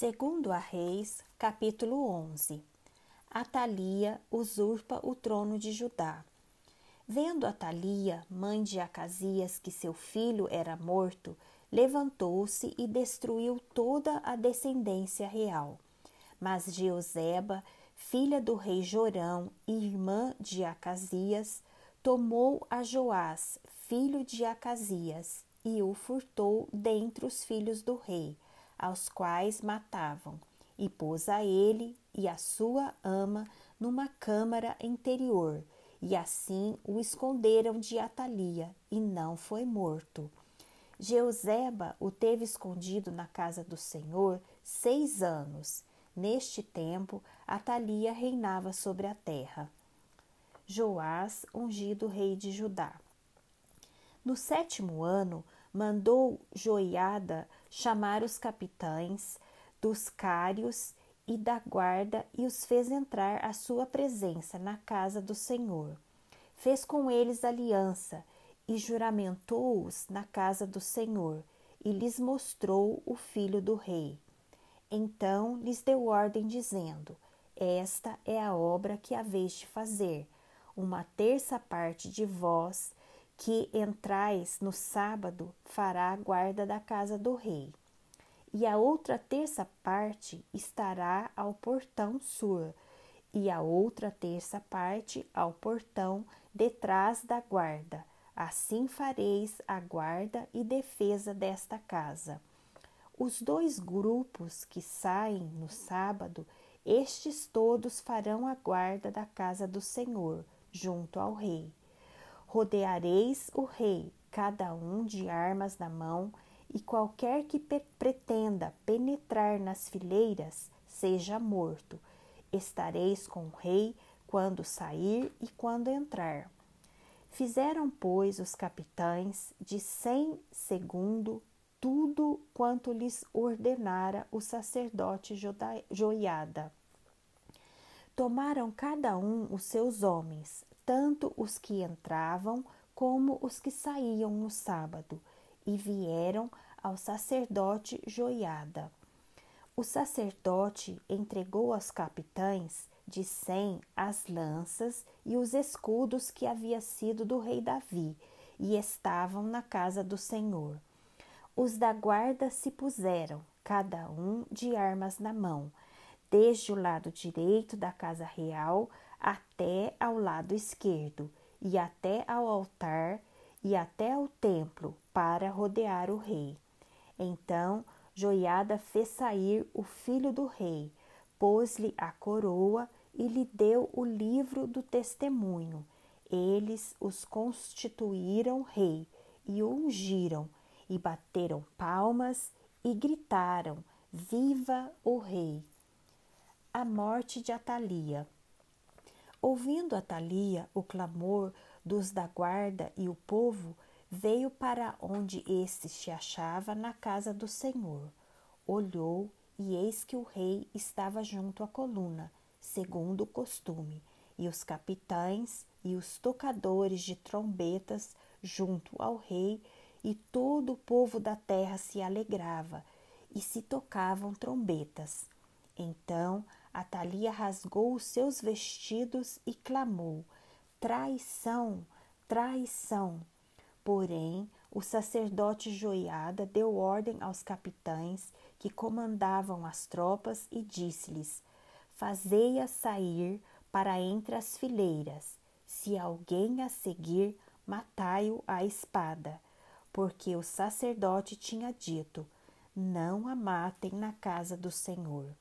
Segundo a Reis, capítulo 11. Atalia usurpa o trono de Judá. Vendo Atalia, mãe de Acasias, que seu filho era morto, levantou-se e destruiu toda a descendência real. Mas Jeoseba, filha do rei Jorão e irmã de Acasias, tomou a Joás, filho de Acasias, e o furtou dentre os filhos do rei aos quais matavam, e pôs a ele e a sua ama numa câmara interior, e assim o esconderam de Atalia, e não foi morto. Jeuseba o teve escondido na casa do Senhor seis anos. Neste tempo, Atalia reinava sobre a terra. Joás, ungido rei de Judá. No sétimo ano, mandou Joiada chamar os capitães dos cários e da guarda e os fez entrar à sua presença na casa do Senhor. Fez com eles aliança e juramentou-os na casa do Senhor e lhes mostrou o filho do rei. Então lhes deu ordem, dizendo: Esta é a obra que haveis de fazer. Uma terça parte de vós que entrais no sábado fará a guarda da casa do rei, e a outra terça parte estará ao portão sul, e a outra terça parte ao portão detrás da guarda. Assim fareis a guarda e defesa desta casa. Os dois grupos que saem no sábado, estes todos farão a guarda da casa do Senhor, junto ao rei Rodeareis o rei, cada um de armas na mão, e qualquer que pretenda penetrar nas fileiras seja morto. Estareis com o rei quando sair e quando entrar. Fizeram, pois, os capitães de cem segundo tudo quanto lhes ordenara o sacerdote Joiada. Tomaram cada um os seus homens, tanto os que entravam como os que saíam no sábado, e vieram ao sacerdote Joiada. O sacerdote entregou aos capitães de cem as lanças e os escudos que havia sido do rei Davi e estavam na casa do Senhor. Os da guarda se puseram, cada um de armas na mão, desde o lado direito da casa real até ao lado esquerdo, e até ao altar e até ao templo, para rodear o rei. Então Joiada fez sair o filho do rei, pôs-lhe a coroa e lhe deu o livro do testemunho. Eles os constituíram rei e o ungiram, e bateram palmas e gritaram: Viva o rei! A morte de Atalia. Ouvindo Atalia o clamor dos da guarda e o povo, veio para onde este se achava na casa do Senhor. Olhou e eis que o rei estava junto à coluna, segundo o costume, e os capitães e os tocadores de trombetas junto ao rei, e todo o povo da terra se alegrava, e se tocavam trombetas. Então Atalia rasgou os seus vestidos e clamou: Traição, traição! Porém, o sacerdote Joiada deu ordem aos capitães que comandavam as tropas e disse-lhes: Fazei-a sair para entre as fileiras. Se alguém a seguir, matai-o à espada. Porque o sacerdote tinha dito: Não a matem na casa do Senhor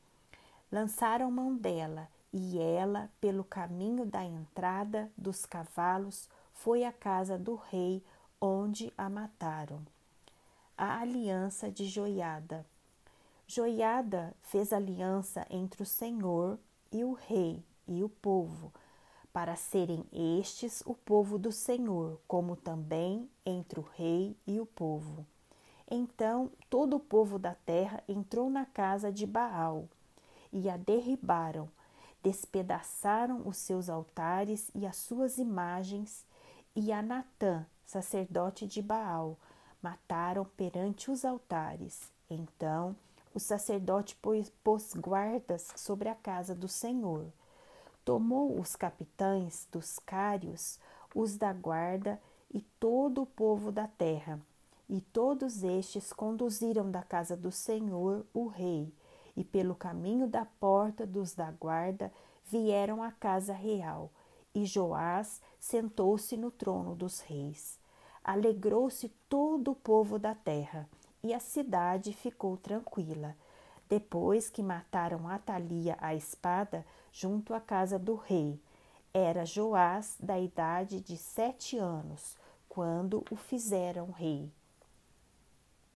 lançaram mão dela e ela, pelo caminho da entrada dos cavalos, foi à casa do rei, onde a mataram. A aliança de Joiada. Joiada fez aliança entre o Senhor e o rei e o povo, para serem estes o povo do Senhor, como também entre o rei e o povo. Então todo o povo da terra entrou na casa de Baal e a derribaram, despedaçaram os seus altares e as suas imagens, e a Natã, sacerdote de Baal, mataram perante os altares. Então o sacerdote pôs guardas sobre a casa do Senhor. Tomou os capitães dos cários, os da guarda e todo o povo da terra. E todos estes conduziram da casa do Senhor o rei, e pelo caminho da porta dos da guarda vieram à casa real. E Joás sentou-se no trono dos reis. Alegrou-se todo o povo da terra e a cidade ficou tranquila. Depois que mataram Atalia à espada junto à casa do rei, era Joás da idade de sete anos, quando o fizeram rei.